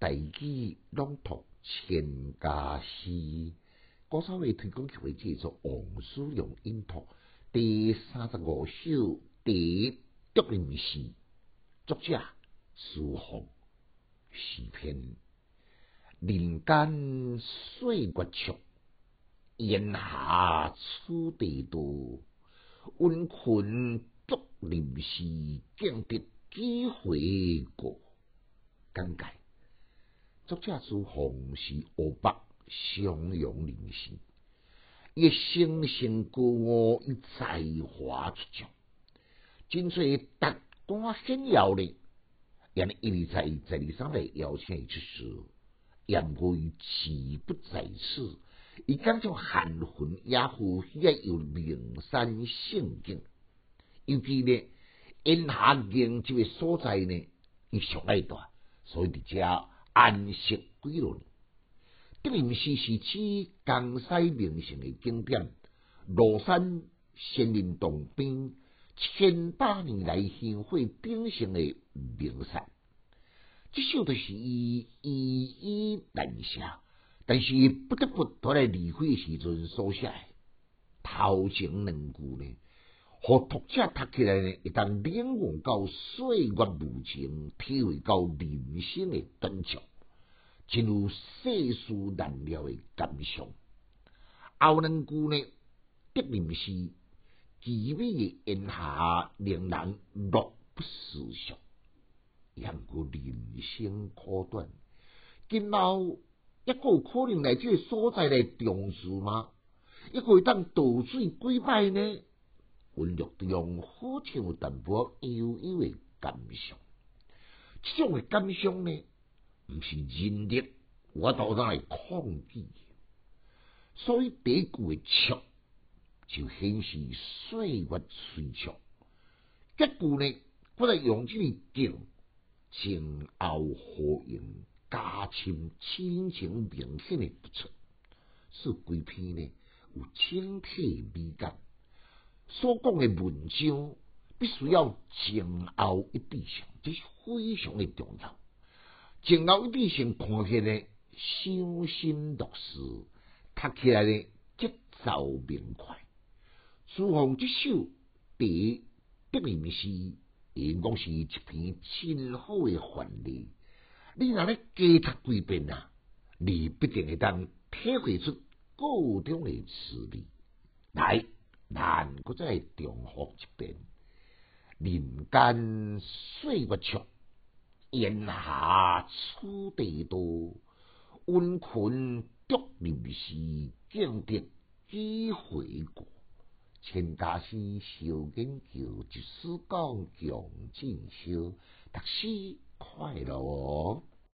大举朗读千家诗，高三位推广协会制作王叔阳音读第三十五首第一竹林诗，作者苏杭，诗篇人间岁月长，炎夏处地多，温困竹林诗，敬得几回过。简介。作者苏杭是湖北襄阳人士，伊生性高傲，伊才华出众，真侪达官显要咧。因一直在十二三日邀请伊出世，言过伊志不在此，伊讲种含混雅富，也有名山胜景。尤其呢，因下境这个所在呢，伊上爱大，所以伫遮。安息几落，德林寺是指江西名胜的景点，庐山仙林洞边千百年来香火鼎盛的名山。这首都是伊依依难写，但是不得不都来离开时阵所写。头前两句呢，互读者读起来呢，一旦领悟到岁月无情，体会到人生的短暂。进入世事难料的感伤。后两句呢，德林是奇美的炎夏，令人乐不思蜀。言过人生苦短，今后一个有可能来这个所在来重视吗？一个会当倒水几摆呢？温柔中好像有淡薄悠悠的感伤。这种的感伤呢？毋是人力，我当然来抗拒。所以第一句的笑，就显示岁月催促。结句呢，我来用这个景前后呼应，加深亲情明显的不错，使规篇呢有整体美感。所讲的文章必须要前后一致性，这是非常的重要。前后一致性看起来伤心落事，读起来呢节奏明快。书房这首第德林诗，应讲是一篇真好诶范例。你若咧加读几遍啊，你必定会当体会出各种的滋味。来，难搁再重复一遍：人间岁月长。炎夏处地多，温困竹林时，敬得几回过。千家诗小研究，一丝讲强尽修，读书快乐哦。